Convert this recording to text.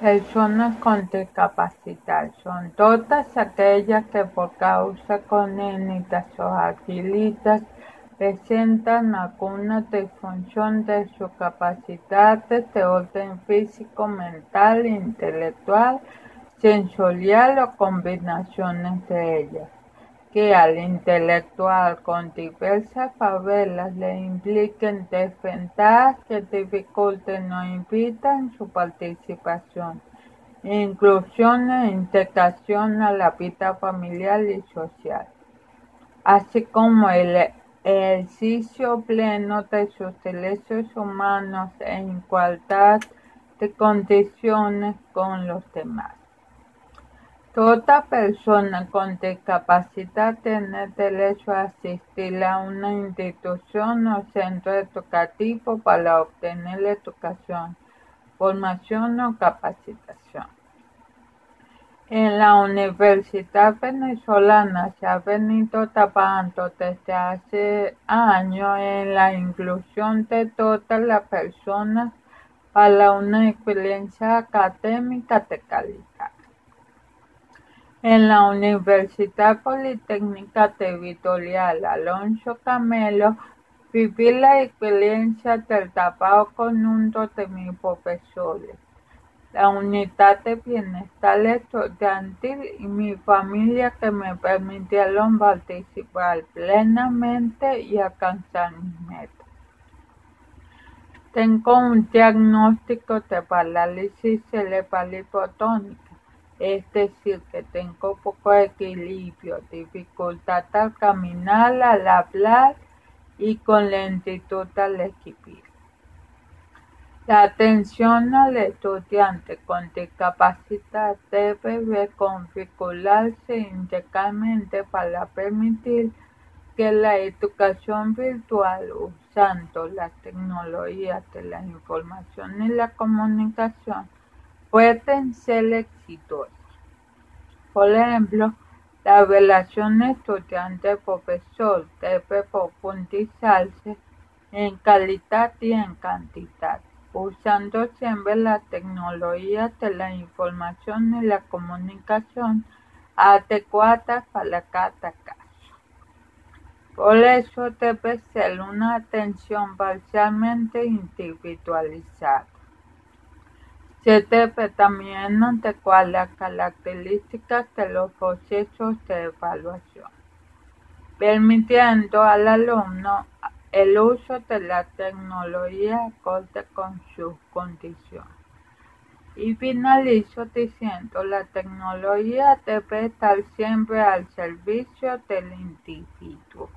Personas con discapacidad son todas aquellas que por causa congénitas o adquiridas presentan alguna disfunción de sus capacidades de orden físico, mental, intelectual, sensorial o combinaciones de ellas que al intelectual con diversas favelas le impliquen desventajas que dificulten o impidan su participación, inclusión e integración a la vida familiar y social, así como el ejercicio pleno de sus derechos humanos en igualdad de condiciones con los demás. Toda persona con discapacidad tiene derecho a asistir a una institución o centro educativo para obtener educación, formación o capacitación. En la Universidad Venezolana se ha venido trabajando desde hace años en la inclusión de todas las personas para una experiencia académica de calidad. En la Universidad Politécnica Territorial Alonso Camelo viví la experiencia del trabajo con uno de mis profesores, la unidad de bienestar estudiantil y mi familia que me permitieron participar plenamente y alcanzar mis metas. Tengo un diagnóstico de parálisis cerebral hipotónica es decir, que tengo poco equilibrio, dificultad al caminar, al hablar y con lentitud al escribir. La atención al estudiante con discapacidad debe reconfigurarse integralmente para permitir que la educación virtual usando las tecnologías de la información y la comunicación pueden ser exitosas. Por ejemplo, la relación estudiante-profesor debe profundizarse en calidad y en cantidad, usando siempre las tecnologías de la información y la comunicación adecuadas para cada caso. Por eso debe ser una atención parcialmente individualizada. Se debe también adecuar las características de los procesos de evaluación, permitiendo al alumno el uso de la tecnología acorde con sus condiciones. Y finalizo diciendo, la tecnología debe estar siempre al servicio del individuo.